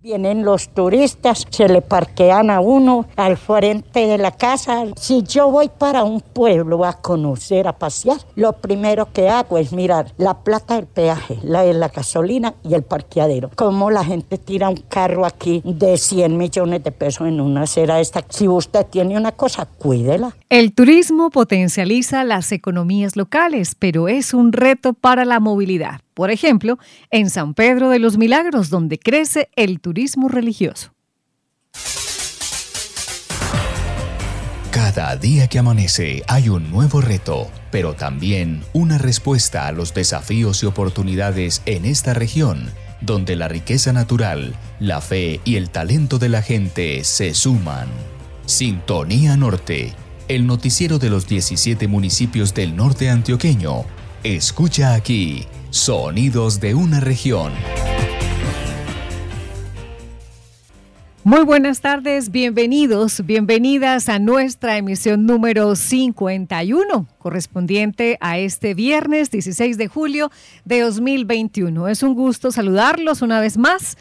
Vienen los turistas, se le parquean a uno al frente de la casa. Si yo voy para un pueblo a conocer, a pasear, lo primero que hago es mirar la plata del peaje, la de la gasolina y el parqueadero. Como la gente tira un carro aquí de 100 millones de pesos en una acera esta. Si usted tiene una cosa, cuídela. El turismo potencializa las economías locales, pero es un reto para la movilidad por ejemplo, en San Pedro de los Milagros, donde crece el turismo religioso. Cada día que amanece hay un nuevo reto, pero también una respuesta a los desafíos y oportunidades en esta región, donde la riqueza natural, la fe y el talento de la gente se suman. Sintonía Norte, el noticiero de los 17 municipios del norte antioqueño. Escucha aquí Sonidos de una región. Muy buenas tardes, bienvenidos, bienvenidas a nuestra emisión número 51, correspondiente a este viernes 16 de julio de 2021. Es un gusto saludarlos una vez más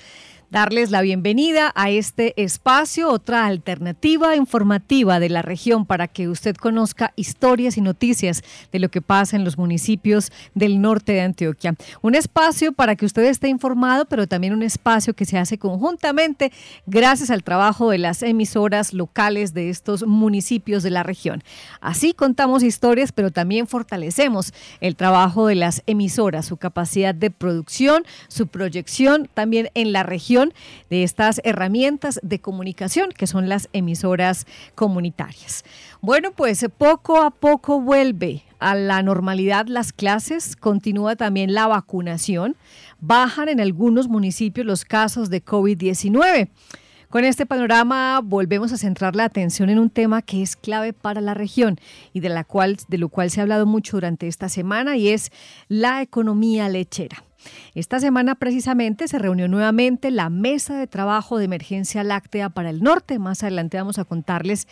darles la bienvenida a este espacio, otra alternativa informativa de la región para que usted conozca historias y noticias de lo que pasa en los municipios del norte de Antioquia. Un espacio para que usted esté informado, pero también un espacio que se hace conjuntamente gracias al trabajo de las emisoras locales de estos municipios de la región. Así contamos historias, pero también fortalecemos el trabajo de las emisoras, su capacidad de producción, su proyección también en la región de estas herramientas de comunicación que son las emisoras comunitarias. Bueno, pues poco a poco vuelve a la normalidad las clases, continúa también la vacunación, bajan en algunos municipios los casos de COVID-19. Con este panorama volvemos a centrar la atención en un tema que es clave para la región y de, la cual, de lo cual se ha hablado mucho durante esta semana y es la economía lechera. Esta semana precisamente se reunió nuevamente la mesa de trabajo de emergencia láctea para el norte. Más adelante vamos a contarles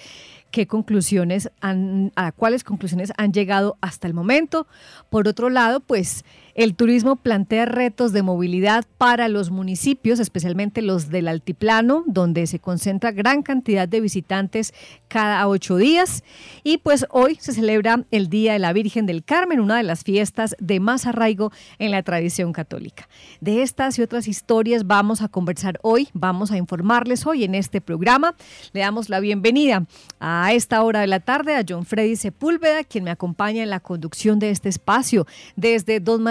qué conclusiones a cuáles conclusiones han llegado hasta el momento. Por otro lado, pues el turismo plantea retos de movilidad para los municipios, especialmente los del altiplano, donde se concentra gran cantidad de visitantes cada ocho días. Y pues hoy se celebra el Día de la Virgen del Carmen, una de las fiestas de más arraigo en la tradición católica. De estas y otras historias vamos a conversar hoy, vamos a informarles hoy en este programa. Le damos la bienvenida a esta hora de la tarde a John Freddy Sepúlveda, quien me acompaña en la conducción de este espacio desde Don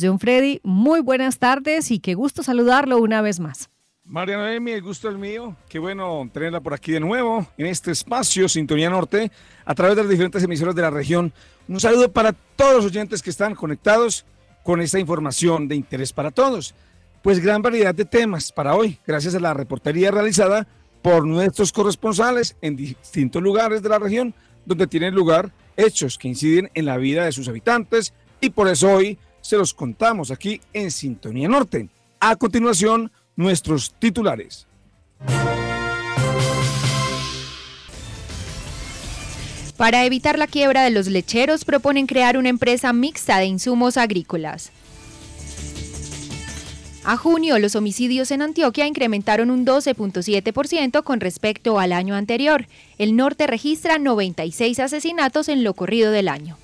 John Freddy, muy buenas tardes y qué gusto saludarlo una vez más. Mariana Noemi, el gusto es mío. Qué bueno tenerla por aquí de nuevo en este espacio Sintonía Norte a través de las diferentes emisoras de la región. Un saludo para todos los oyentes que están conectados con esta información de interés para todos. Pues gran variedad de temas para hoy, gracias a la reportería realizada por nuestros corresponsales en distintos lugares de la región donde tienen lugar hechos que inciden en la vida de sus habitantes y por eso hoy se los contamos aquí en Sintonía Norte. A continuación, nuestros titulares. Para evitar la quiebra de los lecheros, proponen crear una empresa mixta de insumos agrícolas. A junio, los homicidios en Antioquia incrementaron un 12.7% con respecto al año anterior. El norte registra 96 asesinatos en lo corrido del año.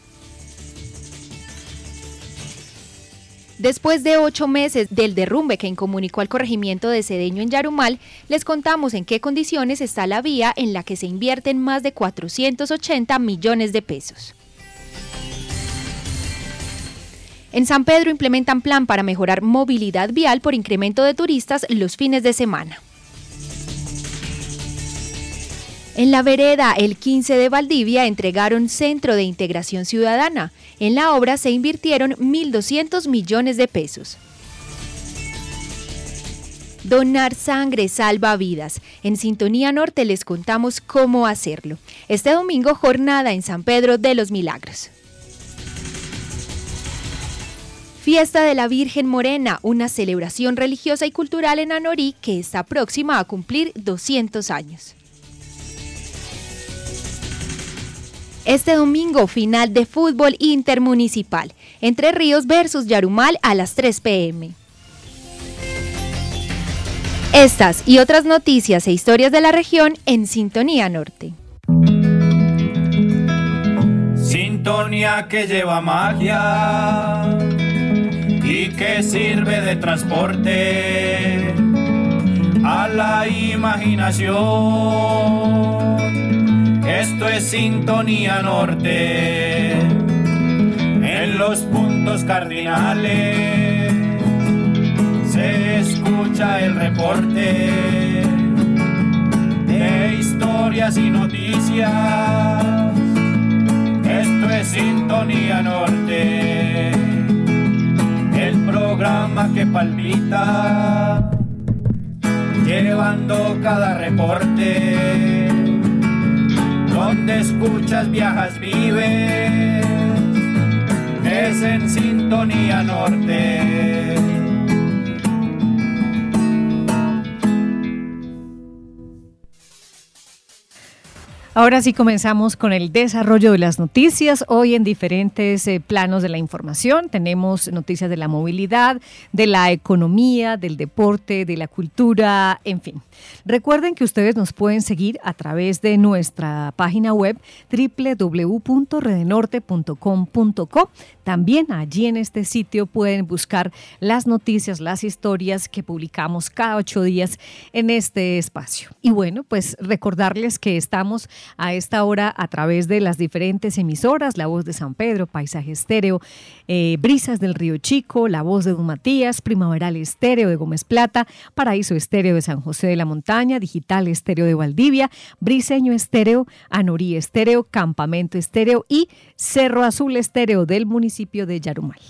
Después de ocho meses del derrumbe que incomunicó al corregimiento de Cedeño en Yarumal, les contamos en qué condiciones está la vía en la que se invierten más de 480 millones de pesos. En San Pedro implementan plan para mejorar movilidad vial por incremento de turistas los fines de semana. En la vereda El 15 de Valdivia entregaron Centro de Integración Ciudadana. En la obra se invirtieron 1.200 millones de pesos. Donar sangre salva vidas. En Sintonía Norte les contamos cómo hacerlo. Este domingo jornada en San Pedro de los Milagros. Fiesta de la Virgen Morena, una celebración religiosa y cultural en Anorí que está próxima a cumplir 200 años. Este domingo, final de fútbol intermunicipal. Entre Ríos versus Yarumal a las 3 pm. Estas y otras noticias e historias de la región en Sintonía Norte. Sintonía que lleva magia y que sirve de transporte a la imaginación. Esto es Sintonía Norte. En los puntos cardinales se escucha el reporte de historias y noticias. Esto es Sintonía Norte, el programa que palpita, llevando cada reporte, donde escuchas, viajas, vives, es en Sintonía Norte. Ahora sí comenzamos con el desarrollo de las noticias. Hoy en diferentes eh, planos de la información tenemos noticias de la movilidad, de la economía, del deporte, de la cultura, en fin. Recuerden que ustedes nos pueden seguir a través de nuestra página web www.redenorte.com.co. También allí en este sitio pueden buscar las noticias, las historias que publicamos cada ocho días en este espacio. Y bueno, pues recordarles que estamos a esta hora a través de las diferentes emisoras, La Voz de San Pedro, Paisaje Estéreo, eh, Brisas del Río Chico, La Voz de Don Matías, Primaveral Estéreo de Gómez Plata, Paraíso Estéreo de San José de la Montaña, Digital Estéreo de Valdivia, Briseño Estéreo, Anorí Estéreo, Campamento Estéreo y Cerro Azul Estéreo del municipio de Yarumal.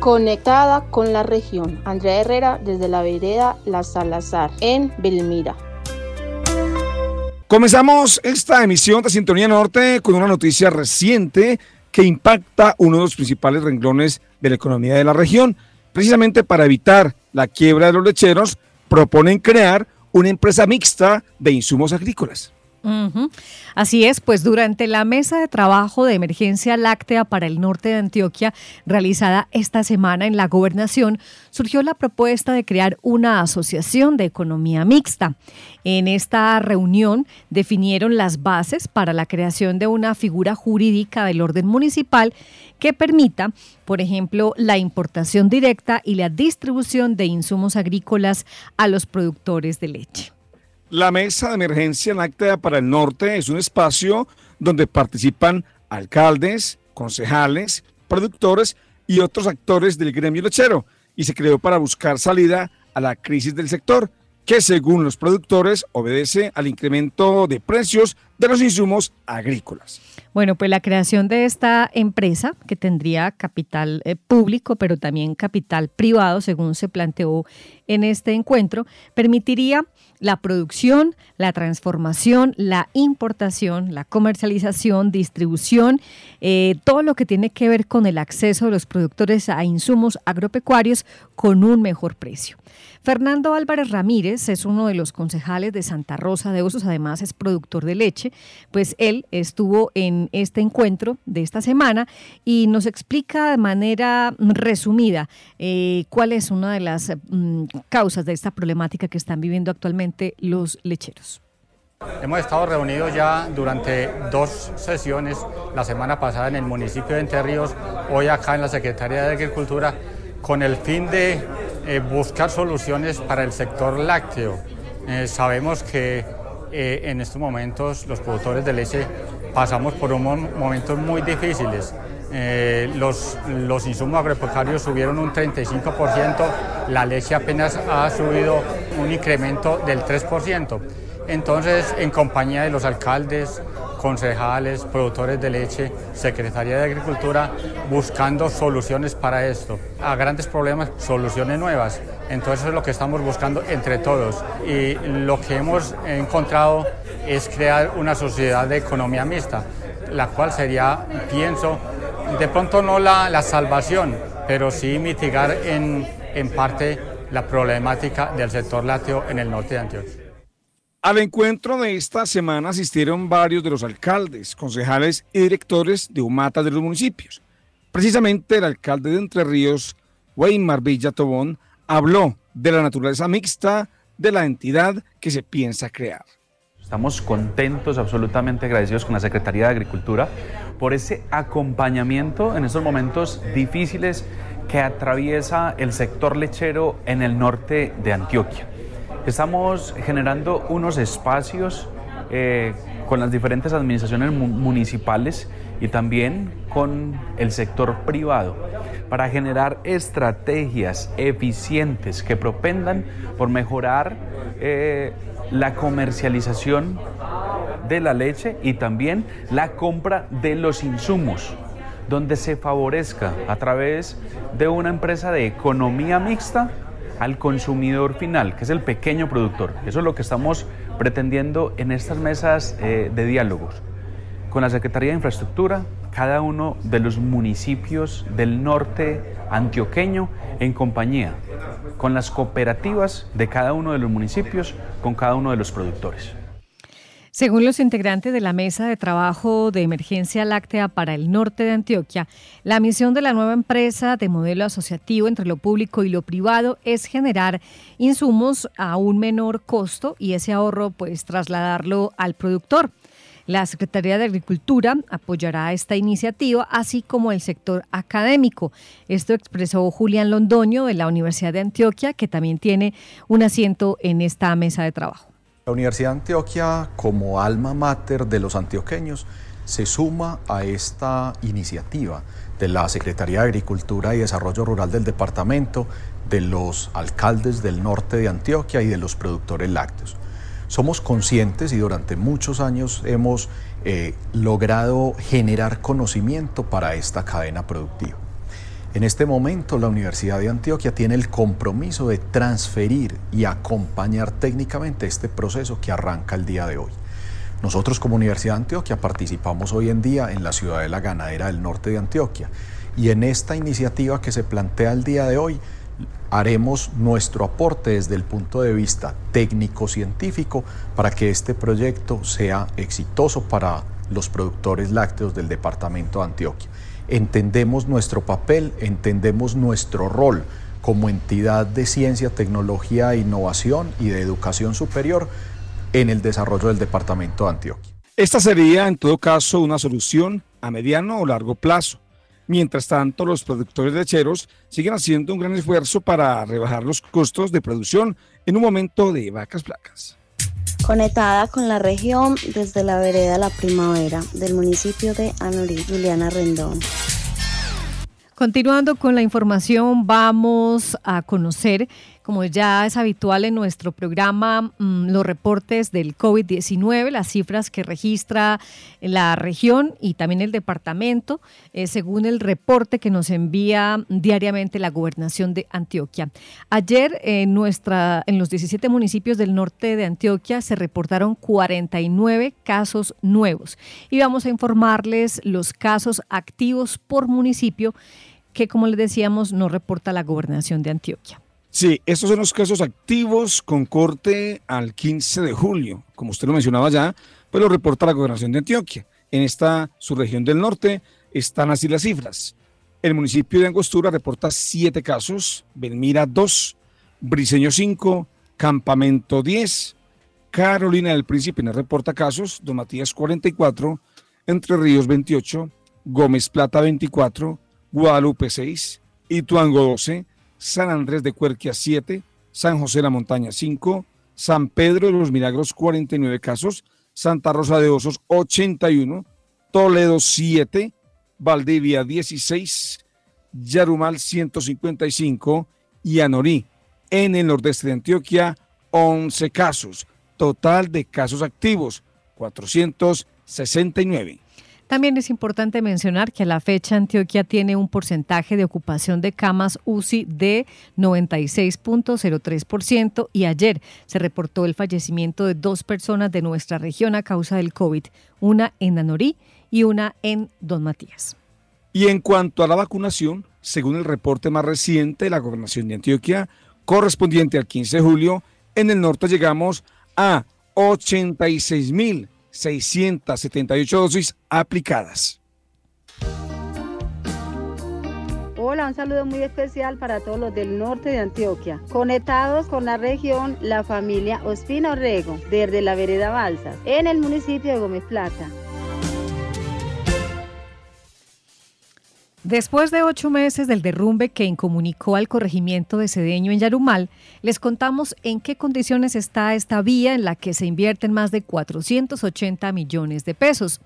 Conectada con la región, Andrea Herrera desde la vereda La Salazar en Belmira. Comenzamos esta emisión de Sintonía Norte con una noticia reciente que impacta uno de los principales renglones de la economía de la región. Precisamente para evitar la quiebra de los lecheros, proponen crear una empresa mixta de insumos agrícolas. Así es, pues durante la mesa de trabajo de emergencia láctea para el norte de Antioquia, realizada esta semana en la gobernación, surgió la propuesta de crear una asociación de economía mixta. En esta reunión definieron las bases para la creación de una figura jurídica del orden municipal que permita, por ejemplo, la importación directa y la distribución de insumos agrícolas a los productores de leche. La Mesa de Emergencia Láctea para el Norte es un espacio donde participan alcaldes, concejales, productores y otros actores del gremio lechero y se creó para buscar salida a la crisis del sector que según los productores obedece al incremento de precios de los insumos agrícolas. Bueno, pues la creación de esta empresa, que tendría capital eh, público, pero también capital privado, según se planteó en este encuentro, permitiría la producción, la transformación, la importación, la comercialización, distribución, eh, todo lo que tiene que ver con el acceso de los productores a insumos agropecuarios con un mejor precio. Fernando Álvarez Ramírez es uno de los concejales de Santa Rosa de Osos, además es productor de leche, pues él estuvo en este encuentro de esta semana y nos explica de manera resumida eh, cuál es una de las mm, causas de esta problemática que están viviendo actualmente los lecheros. Hemos estado reunidos ya durante dos sesiones, la semana pasada en el municipio de Entre Ríos, hoy acá en la Secretaría de Agricultura, con el fin de eh, buscar soluciones para el sector lácteo. Eh, sabemos que eh, en estos momentos los productores de leche pasamos por un momentos muy difíciles. Los, los insumos agropecuarios subieron un 35%, la leche apenas ha subido un incremento del 3%. Entonces, en compañía de los alcaldes, concejales, productores de leche, Secretaría de Agricultura, buscando soluciones para esto. A grandes problemas, soluciones nuevas. Entonces es lo que estamos buscando entre todos. Y lo que hemos encontrado es crear una sociedad de economía mixta, la cual sería, pienso, de pronto no la, la salvación, pero sí mitigar en, en parte la problemática del sector lácteo en el norte de Antioquia. Al encuentro de esta semana asistieron varios de los alcaldes, concejales y directores de UMATA de los municipios. Precisamente el alcalde de Entre Ríos, Weimar Villa Tobón, habló de la naturaleza mixta de la entidad que se piensa crear. Estamos contentos, absolutamente agradecidos con la Secretaría de Agricultura por ese acompañamiento en estos momentos difíciles que atraviesa el sector lechero en el norte de Antioquia. Estamos generando unos espacios eh, con las diferentes administraciones municipales y también con el sector privado para generar estrategias eficientes que propendan por mejorar eh, la comercialización de la leche y también la compra de los insumos, donde se favorezca a través de una empresa de economía mixta al consumidor final, que es el pequeño productor. Eso es lo que estamos pretendiendo en estas mesas eh, de diálogos. Con la Secretaría de Infraestructura, cada uno de los municipios del norte antioqueño en compañía con las cooperativas de cada uno de los municipios, con cada uno de los productores. Según los integrantes de la Mesa de Trabajo de Emergencia Láctea para el norte de Antioquia, la misión de la nueva empresa de modelo asociativo entre lo público y lo privado es generar insumos a un menor costo y ese ahorro pues trasladarlo al productor. La Secretaría de Agricultura apoyará esta iniciativa, así como el sector académico. Esto expresó Julián Londoño de la Universidad de Antioquia, que también tiene un asiento en esta mesa de trabajo. La Universidad de Antioquia, como alma mater de los antioqueños, se suma a esta iniciativa de la Secretaría de Agricultura y Desarrollo Rural del departamento, de los alcaldes del norte de Antioquia y de los productores lácteos. Somos conscientes y durante muchos años hemos eh, logrado generar conocimiento para esta cadena productiva. En este momento la Universidad de Antioquia tiene el compromiso de transferir y acompañar técnicamente este proceso que arranca el día de hoy. Nosotros como Universidad de Antioquia participamos hoy en día en la ciudad de la ganadera del norte de Antioquia y en esta iniciativa que se plantea el día de hoy haremos nuestro aporte desde el punto de vista técnico-científico para que este proyecto sea exitoso para los productores lácteos del departamento de Antioquia. Entendemos nuestro papel, entendemos nuestro rol como entidad de ciencia, tecnología innovación y de educación superior en el desarrollo del departamento de Antioquia. Esta sería, en todo caso, una solución a mediano o largo plazo Mientras tanto, los productores lecheros siguen haciendo un gran esfuerzo para rebajar los costos de producción en un momento de vacas flacas. Conectada con la región desde la vereda La Primavera del municipio de Anorí, Juliana Rendón. Continuando con la información, vamos a conocer como ya es habitual en nuestro programa, mm, los reportes del COVID-19, las cifras que registra la región y también el departamento, eh, según el reporte que nos envía diariamente la gobernación de Antioquia. Ayer en, nuestra, en los 17 municipios del norte de Antioquia se reportaron 49 casos nuevos y vamos a informarles los casos activos por municipio que, como les decíamos, no reporta la gobernación de Antioquia. Sí, estos son los casos activos con corte al 15 de julio. Como usted lo mencionaba ya, pues lo reporta la gobernación de Antioquia. En esta subregión del norte están así las cifras. El municipio de Angostura reporta siete casos, Belmira 2, Briseño 5, Campamento 10, Carolina del Príncipe no reporta casos, Don Matías 44, Entre Ríos 28, Gómez Plata 24, Guadalupe 6, Ituango 12, San Andrés de Cuerquia 7, San José de la Montaña 5, San Pedro de los Milagros 49 casos, Santa Rosa de Osos 81, Toledo 7, Valdivia 16, Yarumal 155 y Anorí en el nordeste de Antioquia 11 casos. Total de casos activos 469. También es importante mencionar que a la fecha Antioquia tiene un porcentaje de ocupación de camas UCI de 96.03% y ayer se reportó el fallecimiento de dos personas de nuestra región a causa del COVID, una en Anorí y una en Don Matías. Y en cuanto a la vacunación, según el reporte más reciente de la gobernación de Antioquia, correspondiente al 15 de julio, en el norte llegamos a 86 mil 678 dosis aplicadas. Hola, un saludo muy especial para todos los del norte de Antioquia. Conectados con la región, la familia Ospina Orrego, desde la vereda Balsas, en el municipio de Gómez Plata. Después de ocho meses del derrumbe que incomunicó al corregimiento de Cedeño en Yarumal, les contamos en qué condiciones está esta vía en la que se invierten más de 480 millones de pesos.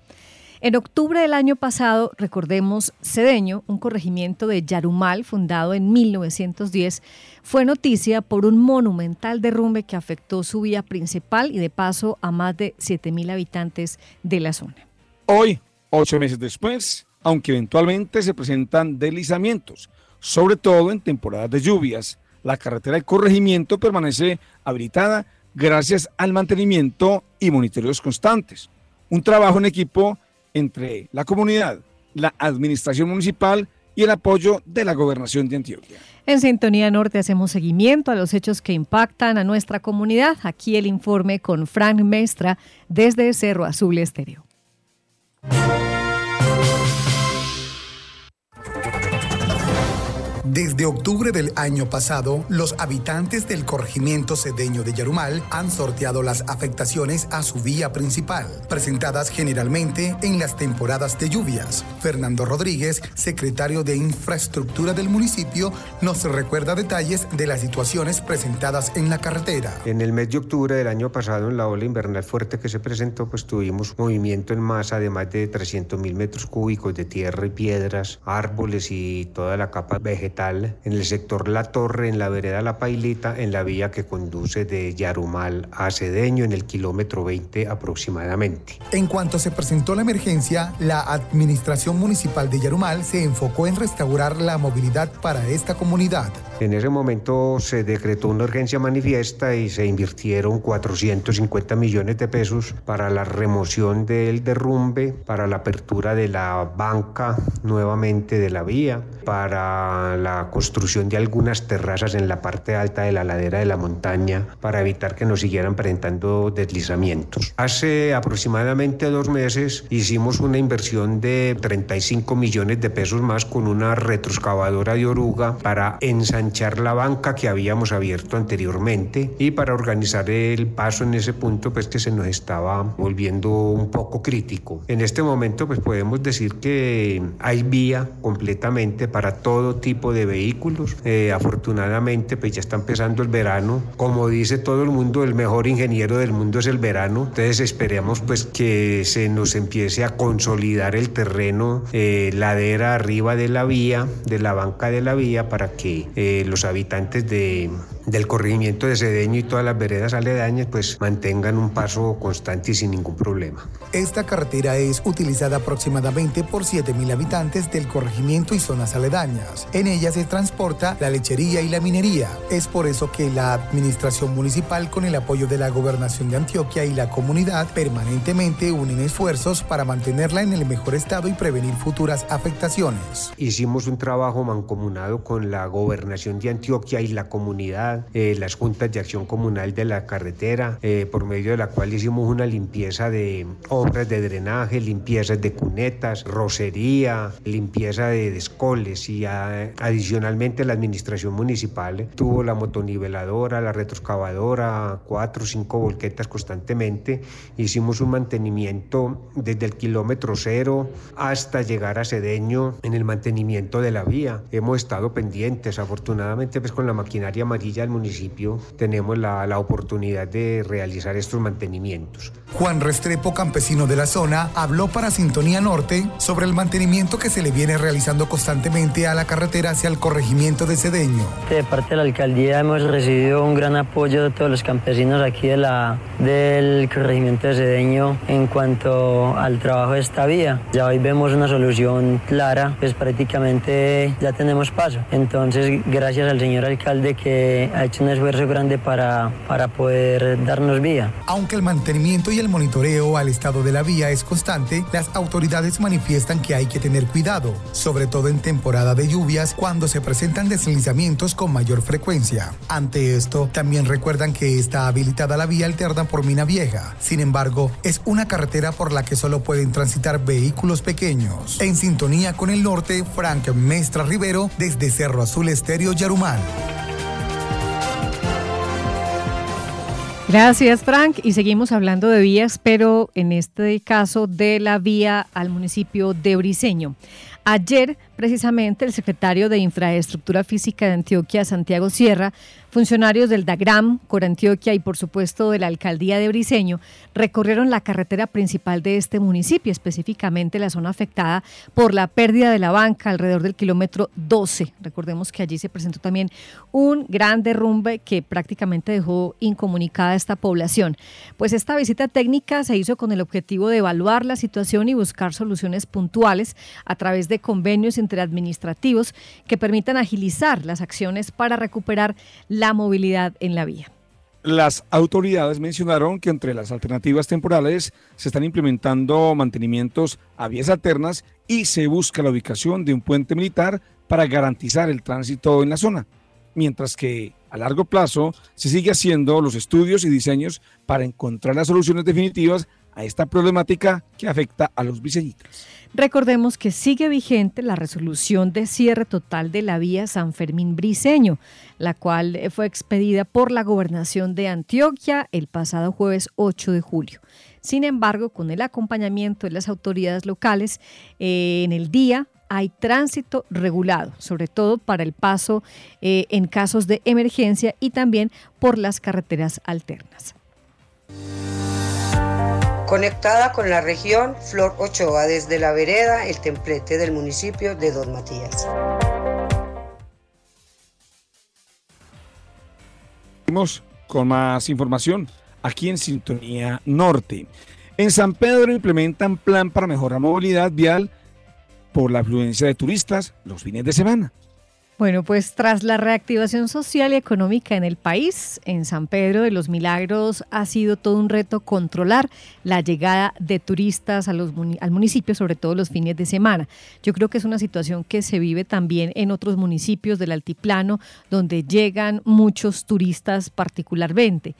En octubre del año pasado, recordemos, Cedeño, un corregimiento de Yarumal fundado en 1910, fue noticia por un monumental derrumbe que afectó su vía principal y de paso a más de 7.000 habitantes de la zona. Hoy, ocho meses después, aunque eventualmente se presentan deslizamientos, sobre todo en temporadas de lluvias, la carretera del corregimiento permanece habilitada gracias al mantenimiento y monitoreos constantes. Un trabajo en equipo entre la comunidad, la administración municipal y el apoyo de la gobernación de Antioquia. En Sintonía Norte hacemos seguimiento a los hechos que impactan a nuestra comunidad. Aquí el informe con Frank Mestra desde Cerro Azul Estéreo. Desde octubre del año pasado, los habitantes del corregimiento cedeño de Yarumal han sorteado las afectaciones a su vía principal, presentadas generalmente en las temporadas de lluvias. Fernando Rodríguez, secretario de Infraestructura del municipio, nos recuerda detalles de las situaciones presentadas en la carretera. En el mes de octubre del año pasado, en la ola invernal fuerte que se presentó, pues tuvimos movimiento en masa de más de 300 mil metros cúbicos de tierra y piedras, árboles y toda la capa vegetal en el sector La Torre, en la vereda La Pailita, en la vía que conduce de Yarumal a Cedeño, en el kilómetro 20 aproximadamente. En cuanto se presentó la emergencia, la administración municipal de Yarumal se enfocó en restaurar la movilidad para esta comunidad. En ese momento se decretó una urgencia manifiesta y se invirtieron 450 millones de pesos para la remoción del derrumbe, para la apertura de la banca nuevamente de la vía, para la construcción de algunas terrazas en la parte alta de la ladera de la montaña para evitar que nos siguieran presentando deslizamientos. Hace aproximadamente dos meses hicimos una inversión de 35 millones de pesos más con una retroexcavadora de oruga para ensanchar la banca que habíamos abierto anteriormente y para organizar el paso en ese punto pues que se nos estaba volviendo un poco crítico. En este momento pues podemos decir que hay vía completamente para todo tipo de vehículos. Eh, afortunadamente, pues ya está empezando el verano. Como dice todo el mundo, el mejor ingeniero del mundo es el verano. Entonces esperemos pues que se nos empiece a consolidar el terreno, eh, ladera arriba de la vía, de la banca de la vía, para que eh, los habitantes de, del corregimiento de Cedeño y todas las veredas aledañas pues mantengan un paso constante y sin ningún problema. Esta carretera es utilizada aproximadamente por 7.000 habitantes del corregimiento y zonas aledañas. En ella se transporta la lechería y la minería. Es por eso que la administración municipal con el apoyo de la gobernación de Antioquia y la comunidad permanentemente unen esfuerzos para mantenerla en el mejor estado y prevenir futuras afectaciones. Hicimos un trabajo mancomunado con la gobernación de Antioquia y la comunidad, eh, las juntas de acción comunal de la carretera, eh, por medio de la cual hicimos una limpieza de obras de drenaje, limpiezas de cunetas, rocería, limpieza de descoles y adicionalmente Adicionalmente, la administración municipal tuvo la motoniveladora, la retroexcavadora, cuatro o cinco volquetas constantemente. Hicimos un mantenimiento desde el kilómetro cero hasta llegar a Cedeño en el mantenimiento de la vía. Hemos estado pendientes. Afortunadamente, pues con la maquinaria amarilla del municipio tenemos la, la oportunidad de realizar estos mantenimientos. Juan Restrepo, campesino de la zona, habló para Sintonía Norte sobre el mantenimiento que se le viene realizando constantemente a la carretera hacia el corregimiento de Cedeño. De parte de la alcaldía hemos recibido un gran apoyo de todos los campesinos aquí de la, del corregimiento de Cedeño en cuanto al trabajo de esta vía. Ya hoy vemos una solución clara, pues prácticamente ya tenemos paso. Entonces, gracias al señor alcalde que ha hecho un esfuerzo grande para, para poder darnos vía. Aunque el mantenimiento y el monitoreo al estado de la vía es constante, las autoridades manifiestan que hay que tener cuidado, sobre todo en temporada de lluvias cuando se presentan deslizamientos con mayor frecuencia. Ante esto, también recuerdan que está habilitada la vía alterna por Mina Vieja. Sin embargo, es una carretera por la que solo pueden transitar vehículos pequeños. En sintonía con el norte, Frank Mestra Rivero desde Cerro Azul Estéreo Yarumán. Gracias, Frank. Y seguimos hablando de vías, pero en este caso de la vía al municipio de Briseño. Ayer, precisamente, el secretario de Infraestructura Física de Antioquia, Santiago Sierra, funcionarios del DAGRAM, Corantioquia y por supuesto de la alcaldía de Briseño recorrieron la carretera principal de este municipio, específicamente la zona afectada por la pérdida de la banca alrededor del kilómetro 12. Recordemos que allí se presentó también un gran derrumbe que prácticamente dejó incomunicada a esta población. Pues esta visita técnica se hizo con el objetivo de evaluar la situación y buscar soluciones puntuales a través de convenios interadministrativos que permitan agilizar las acciones para recuperar la movilidad en la vía. Las autoridades mencionaron que entre las alternativas temporales se están implementando mantenimientos a vías alternas y se busca la ubicación de un puente militar para garantizar el tránsito en la zona, mientras que a largo plazo se sigue haciendo los estudios y diseños para encontrar las soluciones definitivas a esta problemática que afecta a los viseñitas. Recordemos que sigue vigente la resolución de cierre total de la vía San Fermín Briceño, la cual fue expedida por la gobernación de Antioquia el pasado jueves 8 de julio. Sin embargo, con el acompañamiento de las autoridades locales, eh, en el día hay tránsito regulado, sobre todo para el paso eh, en casos de emergencia y también por las carreteras alternas. Conectada con la región, Flor Ochoa, desde la vereda El Templete del municipio de Don Matías. Seguimos con más información aquí en Sintonía Norte. En San Pedro implementan plan para mejorar movilidad vial por la afluencia de turistas los fines de semana. Bueno, pues tras la reactivación social y económica en el país, en San Pedro de los Milagros ha sido todo un reto controlar la llegada de turistas a los, al municipio, sobre todo los fines de semana. Yo creo que es una situación que se vive también en otros municipios del altiplano, donde llegan muchos turistas particularmente.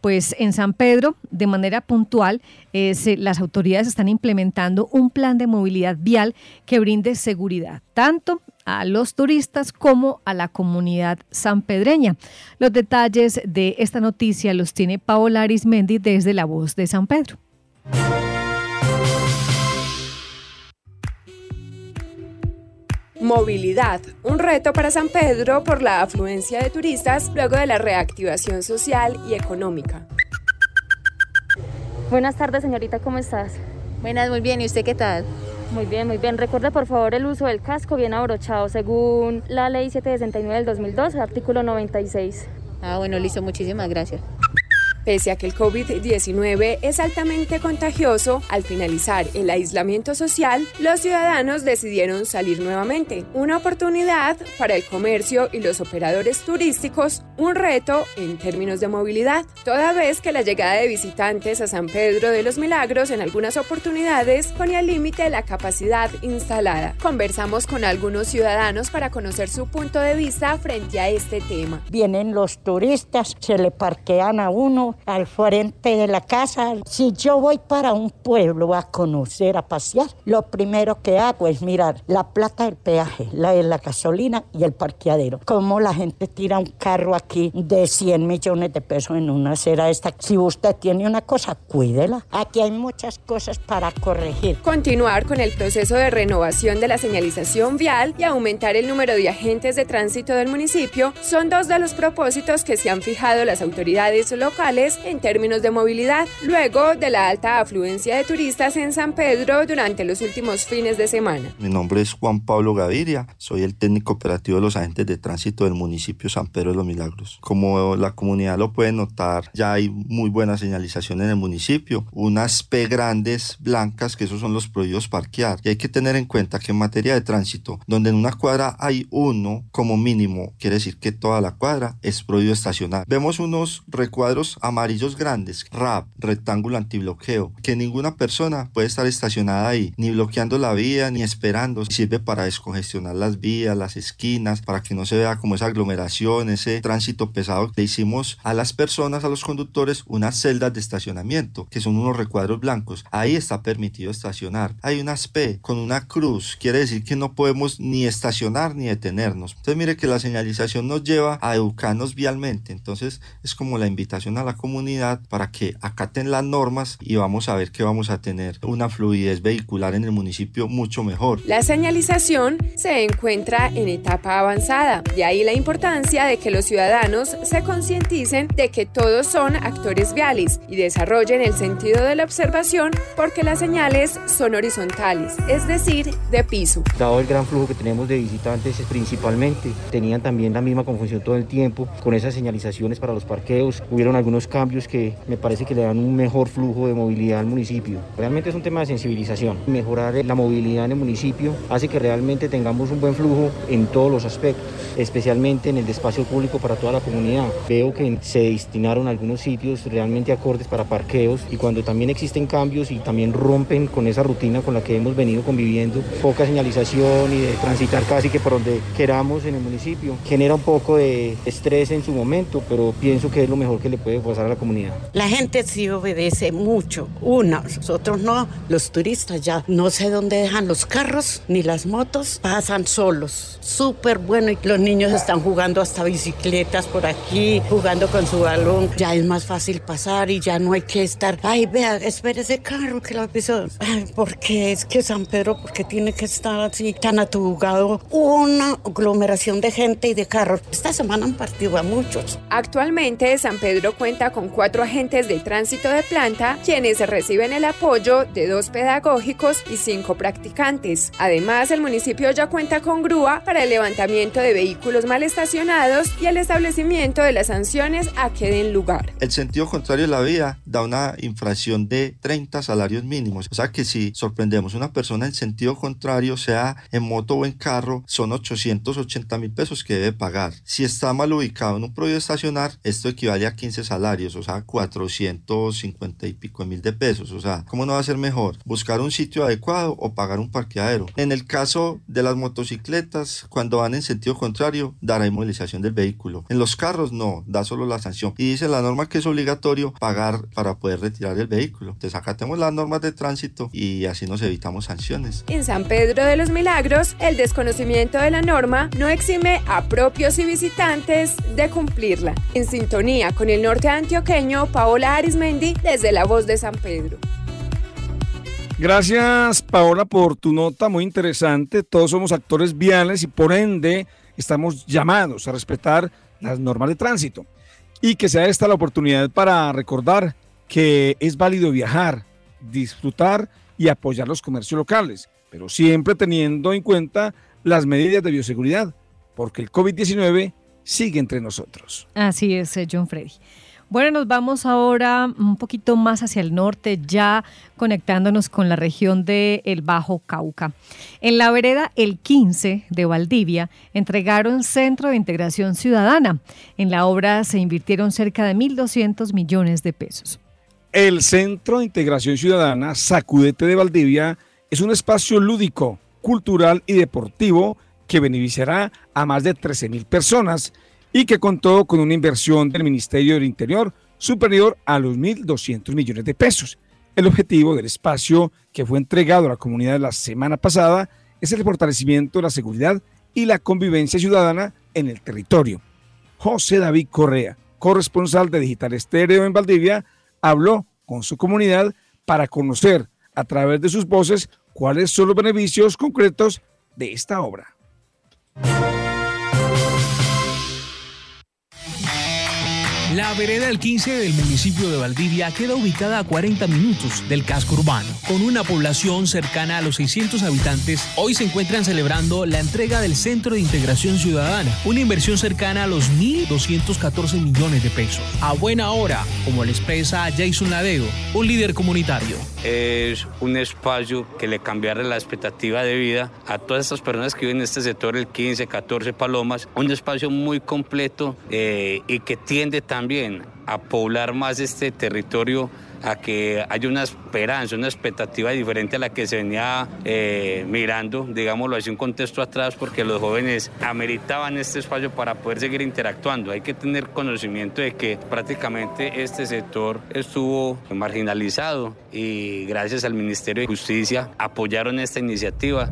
Pues en San Pedro, de manera puntual, eh, las autoridades están implementando un plan de movilidad vial que brinde seguridad, tanto a los turistas como a la comunidad sanpedreña. Los detalles de esta noticia los tiene Paola Arismendi desde La Voz de San Pedro. Movilidad, un reto para San Pedro por la afluencia de turistas luego de la reactivación social y económica. Buenas tardes, señorita, ¿cómo estás? Buenas, muy bien, ¿y usted qué tal? Muy bien, muy bien. Recuerde por favor el uso del casco bien abrochado según la ley 769 del 2002, artículo 96. Ah, bueno, listo, muchísimas gracias. Pese a que el COVID-19 es altamente contagioso, al finalizar el aislamiento social, los ciudadanos decidieron salir nuevamente. Una oportunidad para el comercio y los operadores turísticos, un reto en términos de movilidad, toda vez que la llegada de visitantes a San Pedro de los Milagros en algunas oportunidades ponía límite la capacidad instalada. Conversamos con algunos ciudadanos para conocer su punto de vista frente a este tema. Vienen los turistas, se le parquean a uno al frente de la casa. Si yo voy para un pueblo a conocer, a pasear, lo primero que hago es mirar la plata del peaje, la de la gasolina y el parqueadero. Como la gente tira un carro aquí de 100 millones de pesos en una acera esta. Si usted tiene una cosa, cuídela. Aquí hay muchas cosas para corregir. Continuar con el proceso de renovación de la señalización vial y aumentar el número de agentes de tránsito del municipio son dos de los propósitos que se han fijado las autoridades locales en términos de movilidad, luego de la alta afluencia de turistas en San Pedro durante los últimos fines de semana. Mi nombre es Juan Pablo Gaviria, soy el técnico operativo de los agentes de tránsito del municipio San Pedro de los Milagros. Como la comunidad lo puede notar, ya hay muy buena señalización en el municipio, unas P grandes blancas que esos son los prohibidos parquear. Y hay que tener en cuenta que en materia de tránsito, donde en una cuadra hay uno como mínimo, quiere decir que toda la cuadra es prohibido estacionar. Vemos unos recuadros amarillos grandes, RAP, rectángulo antibloqueo, que ninguna persona puede estar estacionada ahí, ni bloqueando la vía, ni esperando. Sirve para descongestionar las vías, las esquinas, para que no se vea como esa aglomeración, ese tránsito pesado. Le hicimos a las personas, a los conductores, unas celdas de estacionamiento, que son unos recuadros blancos. Ahí está permitido estacionar. Hay unas P con una cruz, quiere decir que no podemos ni estacionar ni detenernos. Entonces mire que la señalización nos lleva a educarnos vialmente. Entonces es como la invitación a la comunidad para que acaten las normas y vamos a ver que vamos a tener una fluidez vehicular en el municipio mucho mejor. La señalización se encuentra en etapa avanzada, de ahí la importancia de que los ciudadanos se concienticen de que todos son actores viales y desarrollen el sentido de la observación porque las señales son horizontales, es decir, de piso. Dado el gran flujo que tenemos de visitantes principalmente, tenían también la misma confusión todo el tiempo con esas señalizaciones para los parqueos. Hubieron algunos cambios que me parece que le dan un mejor flujo de movilidad al municipio. Realmente es un tema de sensibilización. Mejorar la movilidad en el municipio hace que realmente tengamos un buen flujo en todos los aspectos, especialmente en el espacio público para toda la comunidad. Veo que se destinaron algunos sitios realmente acordes para parqueos y cuando también existen cambios y también rompen con esa rutina con la que hemos venido conviviendo, poca señalización y de transitar casi que por donde queramos en el municipio, genera un poco de estrés en su momento, pero pienso que es lo mejor que le puede a la comunidad. La gente sí obedece mucho, una, nosotros no, los turistas ya no sé dónde dejan los carros ni las motos, pasan solos, súper bueno y los niños están jugando hasta bicicletas por aquí, jugando con su balón, ya es más fácil pasar y ya no hay que estar, ay, vea, espere ese carro que lo pisó. Ay, porque es que San Pedro, porque tiene que estar así tan atugado, una aglomeración de gente y de carros. Esta semana han partido a muchos. Actualmente San Pedro cuenta con cuatro agentes de tránsito de planta, quienes reciben el apoyo de dos pedagógicos y cinco practicantes. Además, el municipio ya cuenta con grúa para el levantamiento de vehículos mal estacionados y el establecimiento de las sanciones a que den lugar. El sentido contrario de la vía da una infracción de 30 salarios mínimos. O sea que si sorprendemos a una persona en sentido contrario, sea en moto o en carro, son 880 mil pesos que debe pagar. Si está mal ubicado en un proyecto estacionar, esto equivale a 15 salarios, o sea, 450 y pico mil de pesos. O sea, ¿cómo no va a ser mejor? Buscar un sitio adecuado o pagar un parqueadero. En el caso de las motocicletas, cuando van en sentido contrario, dará inmovilización del vehículo. En los carros no, da solo la sanción. Y dice la norma que es obligatorio pagar para poder retirar el vehículo. Entonces acatemos las normas de tránsito y así nos evitamos sanciones. En San Pedro de los Milagros, el desconocimiento de la norma no exime a propios y visitantes de cumplirla. En sintonía con el norte antioqueño, Paola Arismendi desde La Voz de San Pedro. Gracias, Paola, por tu nota muy interesante. Todos somos actores viales y por ende estamos llamados a respetar las normas de tránsito. Y que sea esta la oportunidad para recordar que es válido viajar, disfrutar y apoyar los comercios locales, pero siempre teniendo en cuenta las medidas de bioseguridad, porque el COVID-19 sigue entre nosotros. Así es, eh, John Freddy. Bueno, nos vamos ahora un poquito más hacia el norte, ya conectándonos con la región del el Bajo Cauca. En la vereda El 15 de Valdivia entregaron Centro de Integración Ciudadana. En la obra se invirtieron cerca de 1.200 millones de pesos. El Centro de Integración Ciudadana Sacudete de Valdivia es un espacio lúdico, cultural y deportivo que beneficiará a más de 13.000 personas y que contó con una inversión del Ministerio del Interior superior a los 1.200 millones de pesos. El objetivo del espacio que fue entregado a la comunidad la semana pasada es el fortalecimiento de la seguridad y la convivencia ciudadana en el territorio. José David Correa, corresponsal de Digital Estéreo en Valdivia, habló con su comunidad para conocer a través de sus voces cuáles son los beneficios concretos de esta obra. La vereda del 15 del municipio de Valdivia queda ubicada a 40 minutos del casco urbano. Con una población cercana a los 600 habitantes, hoy se encuentran celebrando la entrega del Centro de Integración Ciudadana, una inversión cercana a los 1.214 millones de pesos. A buena hora, como le expresa Jason Ladeo, un líder comunitario. Es un espacio que le cambiará la expectativa de vida a todas estas personas que viven en este sector, el 15, 14 Palomas, un espacio muy completo eh, y que tiende también a poblar más este territorio a que haya una esperanza, una expectativa diferente a la que se venía eh, mirando, digámoslo así, un contexto atrás, porque los jóvenes ameritaban este espacio para poder seguir interactuando. Hay que tener conocimiento de que prácticamente este sector estuvo marginalizado y gracias al Ministerio de Justicia apoyaron esta iniciativa.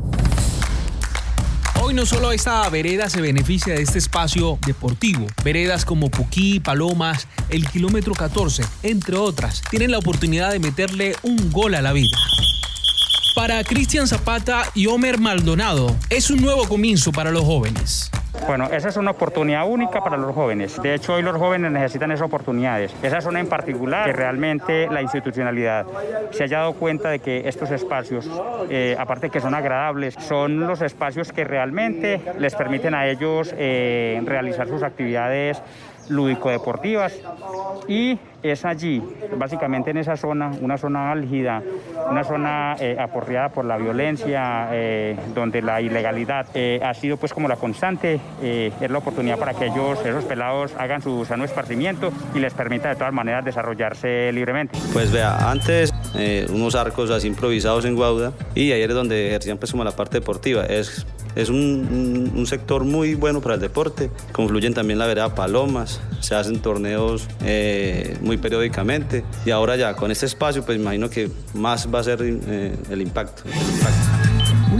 Hoy no solo esta vereda se beneficia de este espacio deportivo, veredas como Puquí, Palomas, el kilómetro 14, entre otras, tienen la oportunidad de meterle un gol a la vida. Para Cristian Zapata y Homer Maldonado, es un nuevo comienzo para los jóvenes. Bueno, esa es una oportunidad única para los jóvenes. De hecho, hoy los jóvenes necesitan esas oportunidades. Esa zona en particular, que realmente la institucionalidad se haya dado cuenta de que estos espacios, eh, aparte que son agradables, son los espacios que realmente les permiten a ellos eh, realizar sus actividades lúdico-deportivas y es allí, básicamente en esa zona, una zona álgida, una zona eh, aporreada por la violencia, eh, donde la ilegalidad eh, ha sido pues como la constante, eh, es la oportunidad para que ellos, esos pelados, hagan su sano esparcimiento y les permita de todas maneras desarrollarse libremente. Pues vea, antes eh, unos arcos así improvisados en Guauda y ayer es donde ejercían pues como la parte deportiva. Es, es un, un- sector muy bueno para el deporte. Confluyen también la vereda Palomas, se hacen torneos eh, muy periódicamente y ahora ya con este espacio pues imagino que más va a ser el impacto.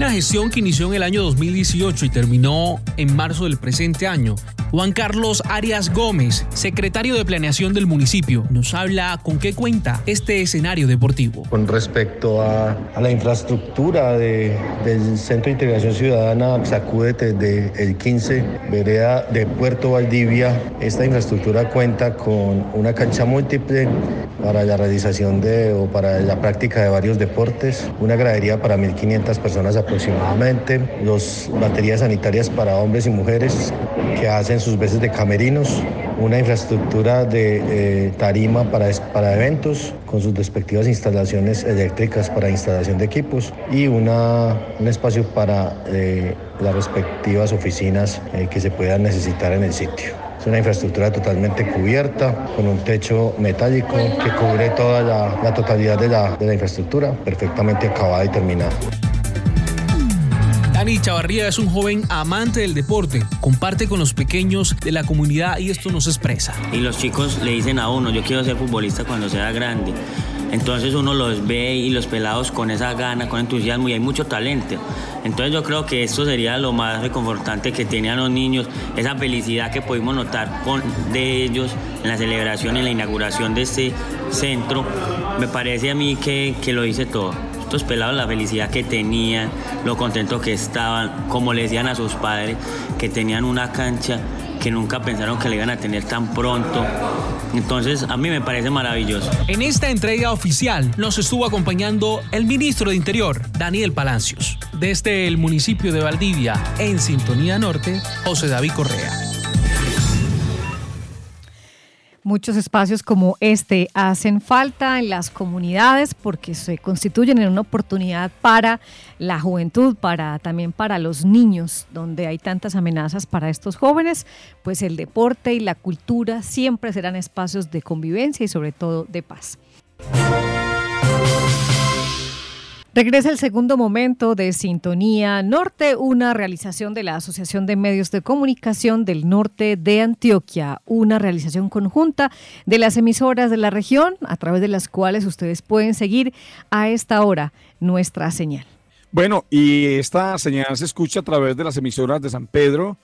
Una gestión que inició en el año 2018 y terminó en marzo del presente año. Juan Carlos Arias Gómez, secretario de Planeación del municipio, nos habla con qué cuenta este escenario deportivo. Con respecto a, la infraestructura de- del Centro de Integración Ciudadana Sacúdete de el 15, vereda de Puerto Valdivia, esta infraestructura cuenta con una cancha múltiple para la realización de o para la práctica de varios deportes, una gradería para 1.500 personas aproximadamente, dos baterías sanitarias para hombres y mujeres que hacen sus veces de camerinos, una infraestructura de eh, tarima para, para eventos con sus respectivas instalaciones eléctricas para instalación de equipos y una, un espacio para eh, las respectivas oficinas eh, que se puedan necesitar en el sitio. Es una infraestructura totalmente cubierta, con un techo metálico que cubre toda la, la totalidad de la, de la infraestructura, perfectamente acabada y terminada. Dani Chavarría es un joven amante del deporte, comparte con los pequeños de la comunidad y esto nos expresa. Y los chicos le dicen a uno, yo quiero ser futbolista cuando sea grande. Entonces uno los ve y los pelados con esa gana, con entusiasmo y hay mucho talento. Entonces yo creo que esto sería lo más reconfortante que tenían los niños, esa felicidad que pudimos notar con, de ellos en la celebración, en la inauguración de este centro. Me parece a mí que, que lo dice todo. Estos pelados, la felicidad que tenían, lo contentos que estaban, como le decían a sus padres, que tenían una cancha que nunca pensaron que le iban a tener tan pronto. Entonces, a mí me parece maravilloso. En esta entrega oficial nos estuvo acompañando el ministro de Interior, Daniel Palacios. Desde el municipio de Valdivia, en Sintonía Norte, José David Correa. Muchos espacios como este hacen falta en las comunidades porque se constituyen en una oportunidad para la juventud, para también para los niños, donde hay tantas amenazas para estos jóvenes, pues el deporte y la cultura siempre serán espacios de convivencia y sobre todo de paz. Regresa el segundo momento de Sintonía Norte, una realización de la Asociación de Medios de Comunicación del Norte de Antioquia, una realización conjunta de las emisoras de la región, a través de las cuales ustedes pueden seguir a esta hora nuestra señal. Bueno, y esta señal se escucha a través de las emisoras de San Pedro,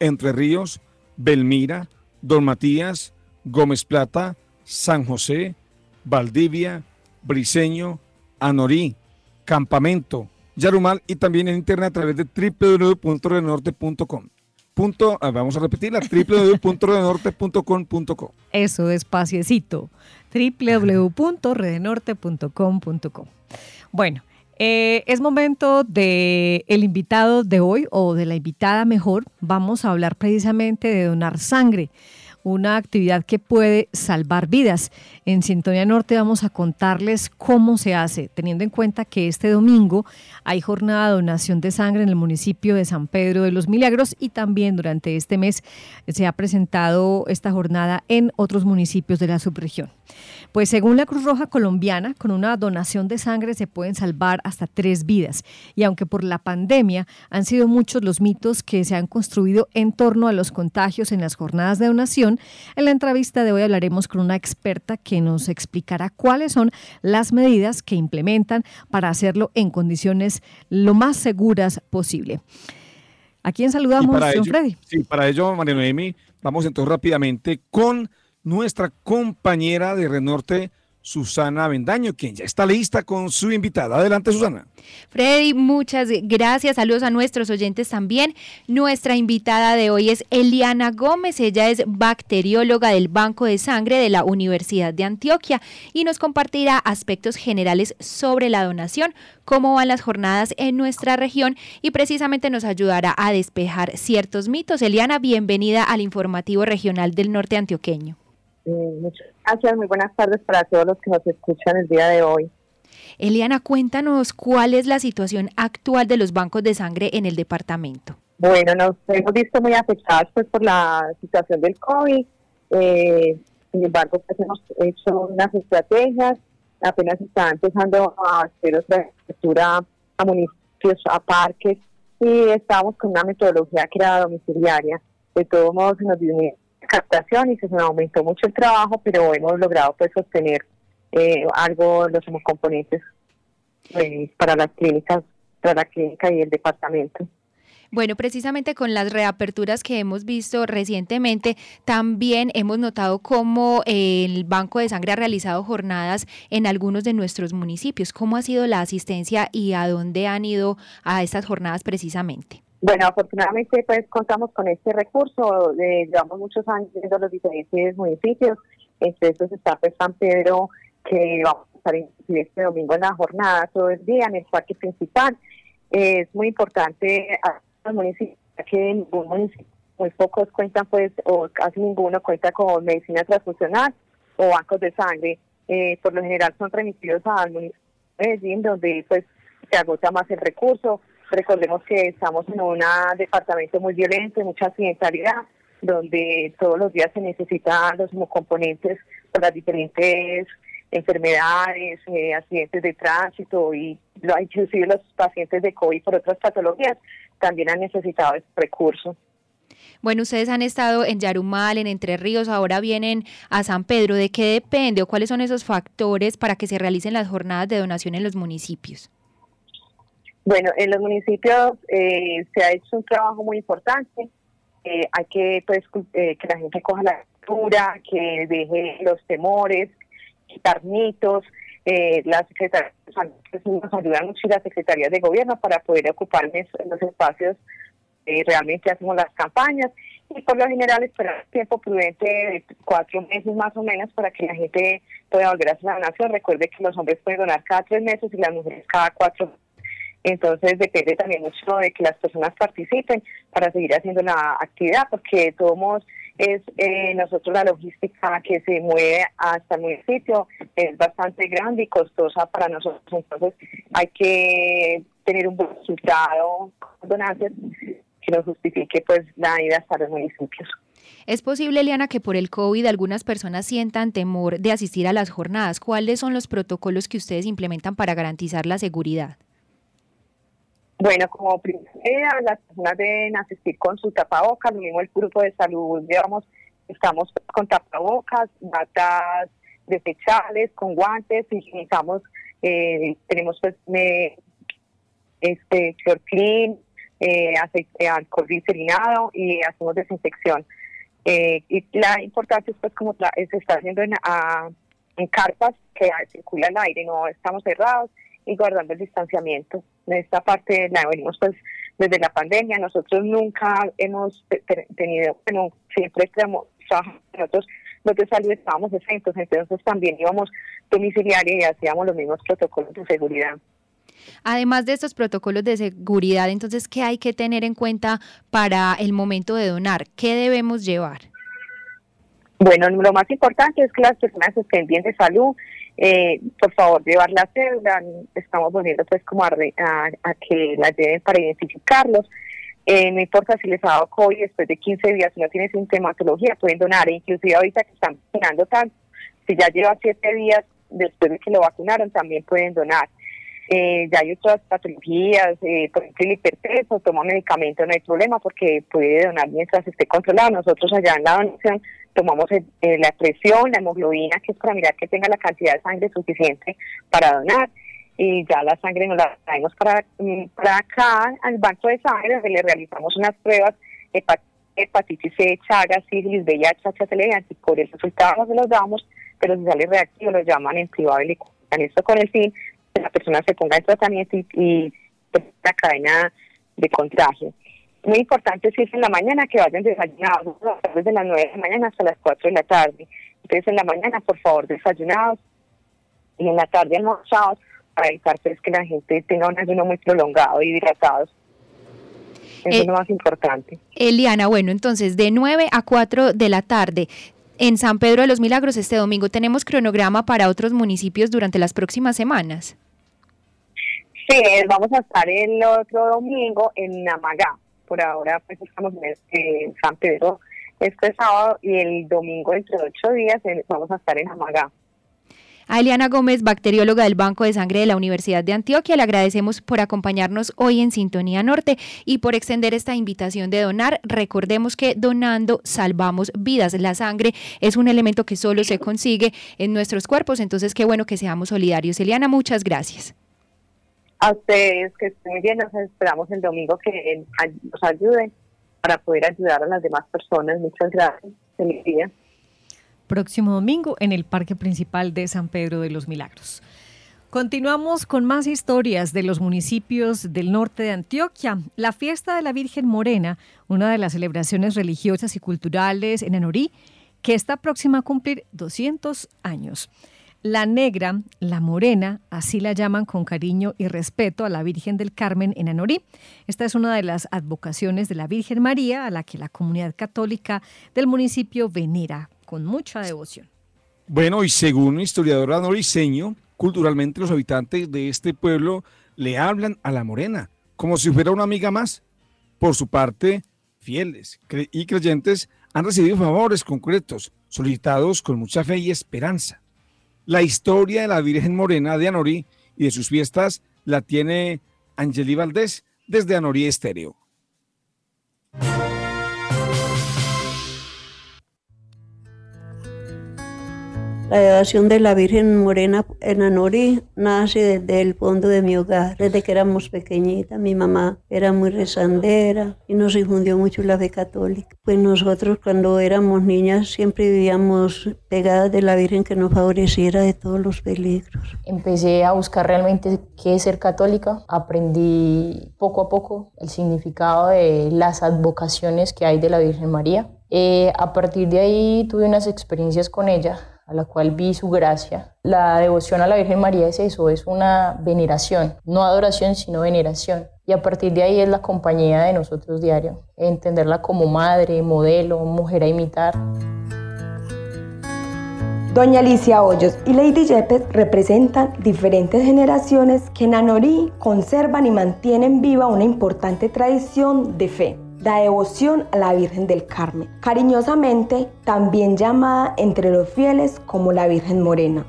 Entre Ríos, Belmira, Don Matías, Gómez Plata, San José, Valdivia, Briseño, Anorí, Campamento, Yarumal y también en internet a través de www.renorte.com. punto, ah, vamos a repetirla, www.redenorte.com.co. Eso, despaciecito, www.redenorte.com.co. Bueno, eh, es momento de el invitado de hoy o de la invitada mejor. Vamos a hablar precisamente de donar sangre una actividad que puede salvar vidas. En Sintonía Norte vamos a contarles cómo se hace, teniendo en cuenta que este domingo hay jornada de donación de sangre en el municipio de San Pedro de los Milagros y también durante este mes se ha presentado esta jornada en otros municipios de la subregión. Pues según la Cruz Roja Colombiana, con una donación de sangre se pueden salvar hasta tres vidas. Y aunque por la pandemia han sido muchos los mitos que se han construido en torno a los contagios en las jornadas de donación, en la entrevista de hoy hablaremos con una experta que nos explicará cuáles son las medidas que implementan para hacerlo en condiciones lo más seguras posible. ¿A quién saludamos, don Freddy? Sí, para ello, María Noemi, vamos entonces rápidamente con nuestra compañera de Renorte, Susana Bendaño, quien ya está lista con su invitada. Adelante, Susana. Freddy, muchas gracias. Saludos a nuestros oyentes también. Nuestra invitada de hoy es Eliana Gómez. Ella es bacterióloga del Banco de Sangre de la Universidad de Antioquia y nos compartirá aspectos generales sobre la donación, cómo van las jornadas en nuestra región y precisamente nos ayudará a despejar ciertos mitos. Eliana, bienvenida al informativo regional del norte antioqueño. Eh, muchas gracias, muy buenas tardes para todos los que nos escuchan el día de hoy. Eliana, cuéntanos cuál es la situación actual de los bancos de sangre en el departamento. Bueno, nos hemos visto muy afectados pues, por la situación del COVID. Eh, sin embargo, pues, hemos hecho unas estrategias. Apenas está empezando a hacer otra estructura a municipios, a parques, y estamos con una metodología que era domiciliaria. De todos modos, se nos viene captación y se nos aumentó mucho el trabajo, pero hemos logrado pues sostener eh, algo los componentes eh, para las clínicas, para la clínica y el departamento. Bueno, precisamente con las reaperturas que hemos visto recientemente, también hemos notado cómo el Banco de Sangre ha realizado jornadas en algunos de nuestros municipios. ¿Cómo ha sido la asistencia y a dónde han ido a estas jornadas precisamente? Bueno, afortunadamente pues contamos con este recurso, eh, llevamos muchos años viendo los diferentes municipios, entre estos está pues San Pedro, que vamos a estar este domingo en la jornada todo el día en el parque principal. es muy importante a los municipios que ningún municipio, muy pocos cuentan pues, o casi ninguno cuenta con medicina transfusional o bancos de sangre. Eh, por lo general son remitidos al municipio de Medellín, donde pues se agota más el recurso Recordemos que estamos en un departamento muy violento, mucha accidentalidad, donde todos los días se necesitan los componentes para diferentes enfermedades, eh, accidentes de tránsito y inclusive los pacientes de COVID por otras patologías también han necesitado este recurso. Bueno, ustedes han estado en Yarumal, en Entre Ríos, ahora vienen a San Pedro. ¿De qué depende o cuáles son esos factores para que se realicen las jornadas de donación en los municipios? Bueno, en los municipios eh, se ha hecho un trabajo muy importante. Eh, hay que pues eh, que la gente coja la cultura, que deje los temores, quitar mitos. las secretarías pues, nos ayudan mucho las secretarías de gobierno para poder ocupar los espacios realmente hacemos las campañas y por lo general esperar tiempo prudente de cuatro meses más o menos para que la gente pueda volver a hacer la donación. Recuerde que los hombres pueden donar cada tres meses y las mujeres cada cuatro meses entonces depende también mucho de que las personas participen para seguir haciendo la actividad, porque todos modos es eh, nosotros la logística que se mueve hasta el municipio es bastante grande y costosa para nosotros. Entonces hay que tener un buen resultado con donantes que nos justifique pues la ida hasta los municipios. ¿Es posible, Eliana, que por el COVID algunas personas sientan temor de asistir a las jornadas? ¿Cuáles son los protocolos que ustedes implementan para garantizar la seguridad? Bueno, como primera, las personas deben asistir con su tapabocas, lo mismo el grupo de salud, digamos, estamos con tapabocas, batas desechables, con guantes, higienizamos, eh, tenemos pues este clean, eh, aceite, alcohol glicerinado y hacemos desinfección. Eh, y la importancia es pues como se está haciendo en, en carpas que circula el aire, no estamos cerrados y guardando el distanciamiento. En esta parte la venimos pues desde la pandemia. Nosotros nunca hemos tenido, bueno, siempre nosotros los de salud estábamos exentos, entonces también íbamos domiciliarios y hacíamos los mismos protocolos de seguridad. Además de estos protocolos de seguridad, entonces, ¿qué hay que tener en cuenta para el momento de donar? ¿Qué debemos llevar? Bueno, lo más importante es que las personas estén bien de salud. Eh, por favor, llevar la cédula. Estamos volviendo pues como a, que la lleven para identificarlos. Eh, no importa si les ha dado COVID después de 15 días, si no tiene sintomatología, pueden donar. Inclusive ahorita que están vacunando tanto, si ya lleva 7 días después de que lo vacunaron, también pueden donar. Eh, ya hay otras patologías, eh, por ejemplo, el hipertenso, toma medicamento, no hay problema porque puede donar mientras esté controlado. Nosotros allá en la donación tomamos la presión, la hemoglobina, que es para mirar que tenga la cantidad de sangre suficiente para donar y ya la sangre nos la traemos para, mm, para acá al banco de sangre donde le realizamos unas pruebas hepatitis C, Chagas, sífilis, VIH, HCL, por el resultado no se los damos, pero si sale reactivo lo llaman en privado y le cuentan esto con el fin que la persona se ponga en tratamiento y, la cadena de contagio. Muy importante si es en la mañana que vayan desayunados, desde las 9 de la mañana hasta las 4 de la tarde. Entonces en la mañana, por favor, desayunados y en la tarde almorzados para evitar pues, que la gente tenga un ayuno muy prolongado y hidratado. Eso es eh, lo más importante. Eliana, bueno, entonces de 9 a 4 de la tarde en San Pedro de los Milagros este domingo, ¿tenemos cronograma para otros municipios durante las próximas semanas? Sí, vamos a estar el otro domingo en Namagá. Por ahora pues estamos en San Pedro este sábado y el domingo dentro de ocho días vamos a estar en Namagá. A Eliana Gómez, bacterióloga del Banco de Sangre de la Universidad de Antioquia, le agradecemos por acompañarnos hoy en Sintonía Norte y por extender esta invitación de donar. Recordemos que donando salvamos vidas. La sangre es un elemento que solo se consigue en nuestros cuerpos, entonces qué bueno que seamos solidarios. Eliana, muchas gracias. A ustedes que estén bien, nos esperamos el domingo que nos ayuden para poder ayudar a las demás personas. Muchas gracias. Feliz día próximo domingo en el Parque Principal de San Pedro de los Milagros. Continuamos con más historias de los municipios del norte de Antioquia. La fiesta de la Virgen Morena, una de las celebraciones religiosas y culturales en Anorí, que está próxima a cumplir 200 años. La negra, la morena, así la llaman con cariño y respeto a la Virgen del Carmen en Anorí. Esta es una de las advocaciones de la Virgen María a la que la comunidad católica del municipio venera con mucha devoción. Bueno, y según un historiador anoriseño, culturalmente los habitantes de este pueblo le hablan a la morena como si fuera una amiga más. Por su parte, fieles y creyentes han recibido favores concretos solicitados con mucha fe y esperanza. La historia de la Virgen Morena de Anorí y de sus fiestas la tiene Angeli Valdés desde Anorí Estéreo. La devoción de la Virgen Morena en Anorí nace desde el fondo de mi hogar. Desde que éramos pequeñitas, mi mamá era muy rezandera y nos infundió mucho la fe católica. Pues nosotros cuando éramos niñas siempre vivíamos pegadas de la Virgen que nos favoreciera de todos los peligros. Empecé a buscar realmente qué es ser católica. Aprendí poco a poco el significado de las advocaciones que hay de la Virgen María. Eh, a partir de ahí tuve unas experiencias con ella a la cual vi su gracia. La devoción a la Virgen María es eso, es una veneración, no adoración, sino veneración. Y a partir de ahí es la compañía de nosotros diario, entenderla como madre, modelo, mujer a imitar. Doña Alicia Hoyos y Lady Yepes representan diferentes generaciones que en Anorí conservan y mantienen viva una importante tradición de fe la devoción a la Virgen del Carmen, cariñosamente también llamada entre los fieles como la Virgen Morena.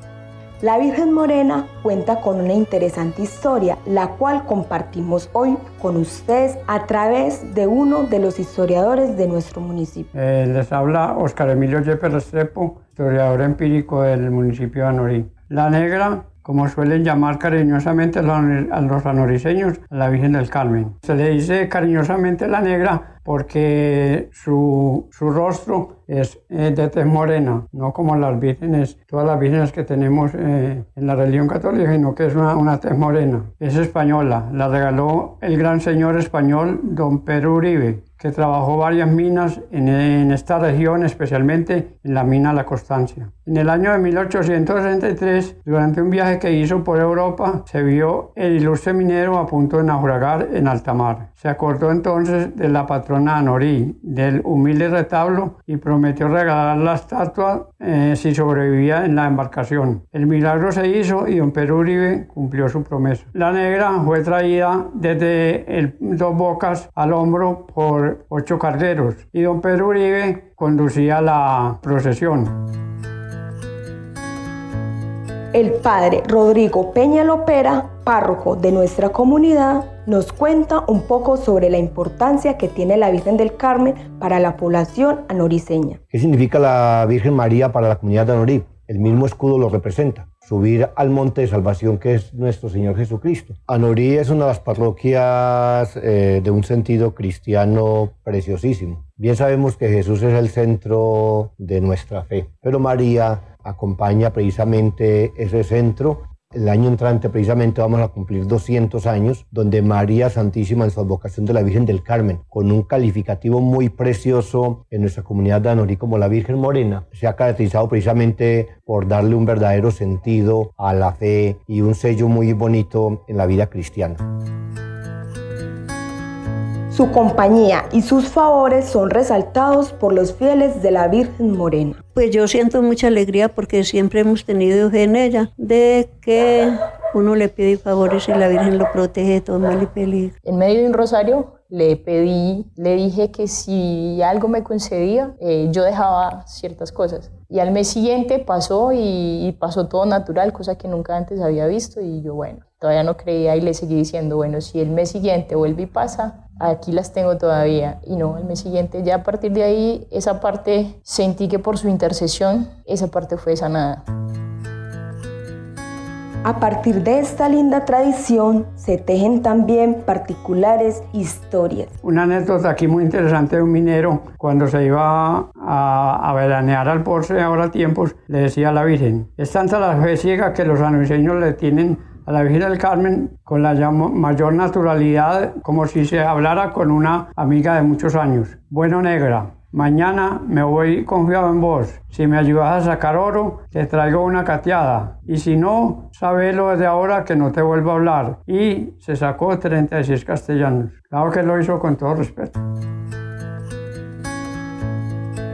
La Virgen Morena cuenta con una interesante historia, la cual compartimos hoy con ustedes a través de uno de los historiadores de nuestro municipio. Eh, les habla Oscar Emilio Yepes Restrepo, historiador empírico del municipio de Anorí. La negra como suelen llamar cariñosamente a los anoriseños, a la Virgen del Carmen. Se le dice cariñosamente la negra porque su, su rostro es de tez morena, no como las vírgenes, todas las vírgenes que tenemos eh, en la religión católica, sino que es una, una tez morena. Es española, la regaló el gran señor español don Pedro Uribe, que trabajó varias minas en, en, esta región, especialmente en la mina La Constancia. En el año de 1863, durante un viaje que hizo por Europa, se vio el ilustre minero a punto de naufragar en alta mar. Se acordó entonces de la patrona Anorí, del humilde retablo, y prometió regalar la estatua eh, si sobrevivía en la embarcación. El milagro se hizo y don Pedro Uribe cumplió su promesa. La negra fue traída desde el Dos Bocas al hombro por ocho cargueros y don Pedro Uribe conducía la procesión. El padre Rodrigo Peña Lopera, párroco de nuestra comunidad, nos cuenta un poco sobre la importancia que tiene la Virgen del Carmen para la población anoriceña. ¿Qué significa la Virgen María para la comunidad de Anorí? El mismo escudo lo representa. Subir al monte de salvación que es nuestro Señor Jesucristo. Anorí es una de las parroquias eh, de un sentido cristiano preciosísimo. Bien sabemos que Jesús es el centro de nuestra fe, pero María acompaña precisamente ese centro el año entrante precisamente vamos a cumplir 200 años, donde María Santísima en su advocación de la Virgen del Carmen, con un calificativo muy precioso en nuestra comunidad de Anorí como la Virgen Morena, se ha caracterizado precisamente por darle un verdadero sentido a la fe y un sello muy bonito en la vida cristiana. Su compañía y sus favores son resaltados por los fieles de la Virgen Morena. Pues yo siento mucha alegría porque siempre hemos tenido fe en ella, de que uno le pide favores y la Virgen lo protege de todo mal y peligro. En medio de un rosario le pedí, le dije que si algo me concedía, eh, yo dejaba ciertas cosas. Y al mes siguiente pasó y, y, pasó todo natural, cosa que nunca antes había visto. Y yo, bueno, todavía no creía y le seguí diciendo, bueno, si el mes siguiente vuelve y pasa, aquí las tengo todavía. Y no, el mes siguiente, ya a partir de ahí, esa parte sentí que por su intercesión, esa parte fue sanada. A partir de esta linda tradición se tejen también particulares historias. Una anécdota aquí muy interesante de un minero, cuando se iba a, a veranear al Porce, ahora tiempos, le decía a la Virgen, es tanta la fe ciega que los anuncios le tienen a la Virgen del Carmen con la mayor naturalidad, como si se hablara con una amiga de muchos años. Bueno, negra, Mañana me voy confiado en vos. Si me ayudas a sacar oro, te traigo una cateada. Y si no, sabelo desde ahora que no te vuelvo a hablar. Y se sacó 36 castellanos. Claro que lo hizo con todo respeto.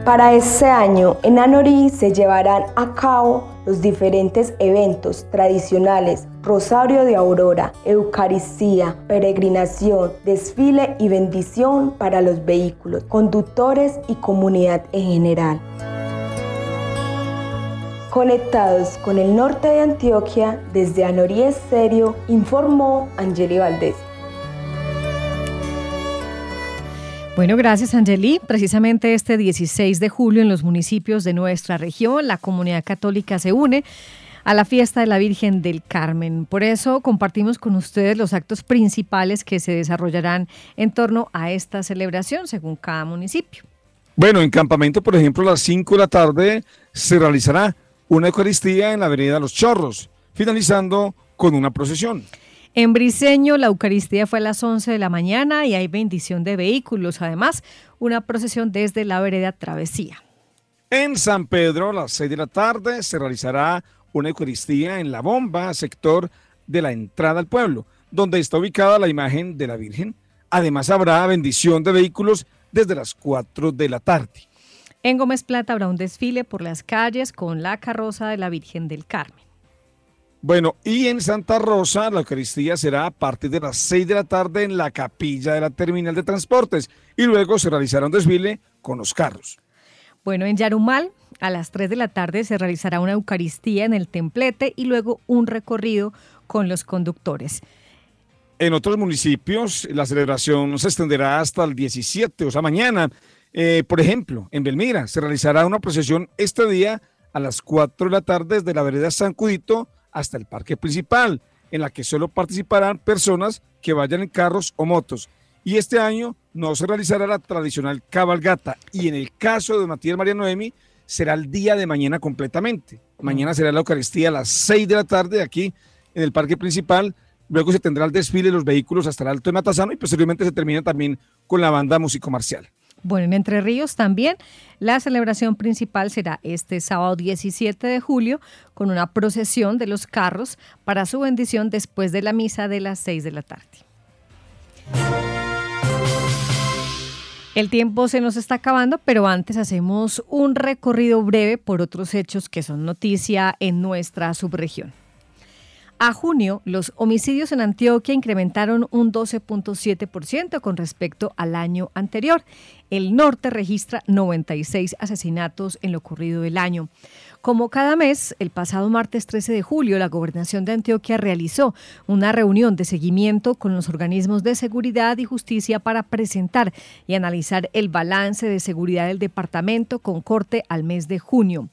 Para este año en Anorí se llevarán a cabo los diferentes eventos tradicionales, Rosario de Aurora, Eucaristía, peregrinación, desfile y bendición para los vehículos, conductores y comunidad en general. Conectados con el norte de Antioquia, desde Anorí Estéreo, informó Angeli Valdés. Bueno, gracias Angeli. Precisamente este 16 de julio en los municipios de nuestra región, la comunidad católica se une a la fiesta de la Virgen del Carmen. Por eso compartimos con ustedes los actos principales que se desarrollarán en torno a esta celebración según cada municipio. Bueno, en campamento, por ejemplo, a las 5 de la tarde se realizará una Eucaristía en la Avenida Los Chorros, finalizando con una procesión. En Briseño, la Eucaristía fue a las 11 de la mañana y hay bendición de vehículos. Además, una procesión desde la vereda Travesía. En San Pedro, a las 6 de la tarde, se realizará una Eucaristía en la bomba, sector de la entrada al pueblo, donde está ubicada la imagen de la Virgen. Además, habrá bendición de vehículos desde las 4 de la tarde. En Gómez Plata habrá un desfile por las calles con la carroza de la Virgen del Carmen. Bueno, y en Santa Rosa la Eucaristía será a partir de las 6 de la tarde en la capilla de la terminal de transportes y luego se realizará un desfile con los carros. Bueno, en Yarumal a las 3 de la tarde se realizará una Eucaristía en el templete y luego un recorrido con los conductores. En otros municipios la celebración se extenderá hasta el 17, o sea, mañana. Eh, por ejemplo, en Belmira se realizará una procesión este día a las 4 de la tarde desde la vereda San Cudito hasta el parque principal, en la que solo participarán personas que vayan en carros o motos. Y este año no se realizará la tradicional cabalgata y en el caso de Matías María Noemi será el día de mañana completamente. Mañana será la Eucaristía a las 6 de la tarde aquí en el parque principal. Luego se tendrá el desfile de los vehículos hasta el Alto de Matazano y posteriormente se termina también con la banda músico marcial. Bueno, en Entre Ríos también la celebración principal será este sábado 17 de julio con una procesión de los carros para su bendición después de la misa de las 6 de la tarde. El tiempo se nos está acabando, pero antes hacemos un recorrido breve por otros hechos que son noticia en nuestra subregión. A junio, los homicidios en Antioquia incrementaron un 12.7% con respecto al año anterior. El norte registra 96 asesinatos en lo ocurrido del año. Como cada mes, el pasado martes 13 de julio, la gobernación de Antioquia realizó una reunión de seguimiento con los organismos de seguridad y justicia para presentar y analizar el balance de seguridad del departamento con corte al mes de junio.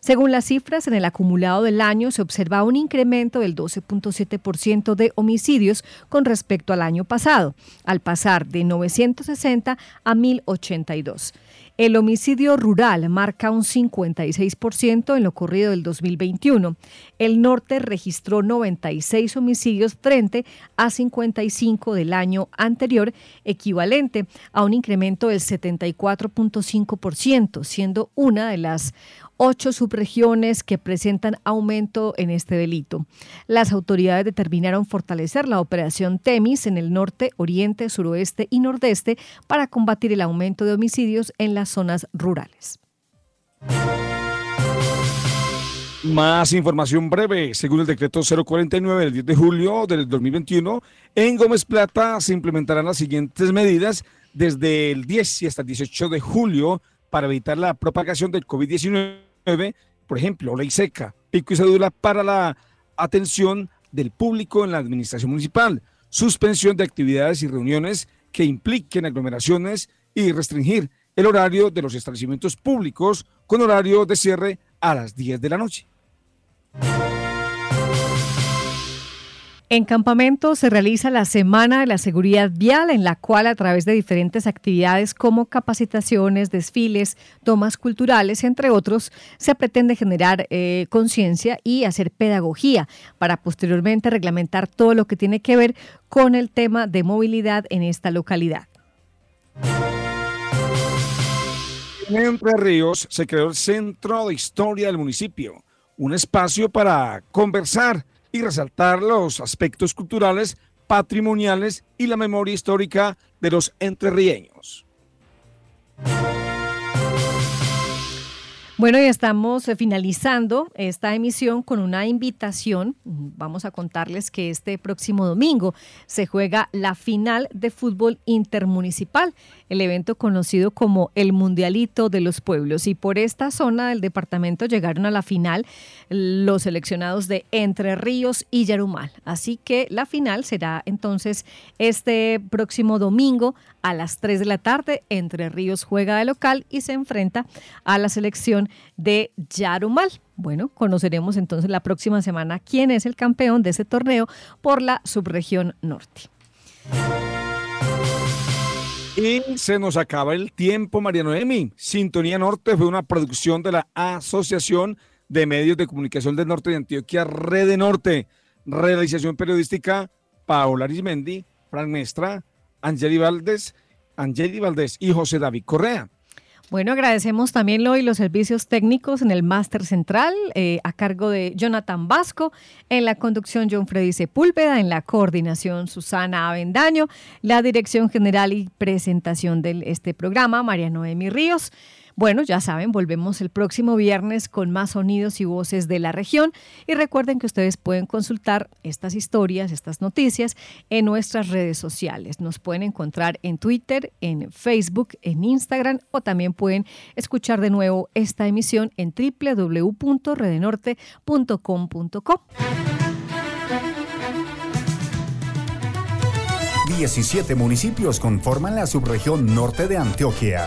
Según las cifras, en el acumulado del año se observa un incremento del 12.7% de homicidios con respecto al año pasado, al pasar de 960 a 1082. El homicidio rural marca un 56% en lo ocurrido del 2021. El norte registró 96 homicidios frente a 55 del año anterior, equivalente a un incremento del 74.5%, siendo una de las ocho subregiones que presentan aumento en este delito. Las autoridades determinaron fortalecer la operación Temis en el norte, oriente, suroeste y nordeste para combatir el aumento de homicidios en las zonas rurales. Más información breve. Según el decreto 049 del 10 de julio del 2021, en Gómez Plata se implementarán las siguientes medidas desde el 10 y hasta el 18 de julio para evitar la propagación del COVID-19 por ejemplo, ley seca, pico y cédula para la atención del público en la administración municipal, suspensión de actividades y reuniones que impliquen aglomeraciones y restringir el horario de los establecimientos públicos con horario de cierre a las 10 de la noche. En Campamento se realiza la Semana de la Seguridad Vial, en la cual a través de diferentes actividades como capacitaciones, desfiles, tomas culturales, entre otros, se pretende generar eh, conciencia y hacer pedagogía para posteriormente reglamentar todo lo que tiene que ver con el tema de movilidad en esta localidad. En Entre Ríos se creó el Centro de Historia del municipio, un espacio para conversar y resaltar los aspectos culturales, patrimoniales y la memoria histórica de los entrerrieños. Bueno, y estamos eh, finalizando esta emisión con una invitación. Vamos a contarles que este próximo domingo se juega la final de fútbol intermunicipal, el evento conocido como el Mundialito de los Pueblos. Y por esta zona del departamento llegaron a la final los seleccionados de Entre Ríos y Yarumal. Así que la final será entonces este próximo domingo a las 3 de la tarde. Entre Ríos juega de local y se enfrenta a la selección de Yarumal. Bueno, conoceremos entonces la próxima semana quién es el campeón de ese torneo por la subregión norte. Y se nos acaba el tiempo, María Noemi. Sintonía Norte fue una producción de la Asociación de Medios de Comunicación del Norte de Antioquia, Red Norte. Realización periodística, Paola Arismendi, Fran Mestra, Angeli Valdés, Angeli Valdés y José David Correa. Bueno, agradecemos también hoy los servicios técnicos en el máster central eh, a cargo de Jonathan Vasco, en la conducción John Freddy Sepúlveda, en la coordinación Susana Avendaño, la dirección general y presentación de este programa María Noemi Ríos. Bueno, ya saben, volvemos el próximo viernes con más sonidos y voces de la región y recuerden que ustedes pueden consultar estas historias, estas noticias en nuestras redes sociales. Nos pueden encontrar en Twitter, en Facebook, en Instagram o también pueden escuchar de nuevo esta emisión en www.redenorte.com.co. 17 municipios conforman la subregión norte de Antioquia.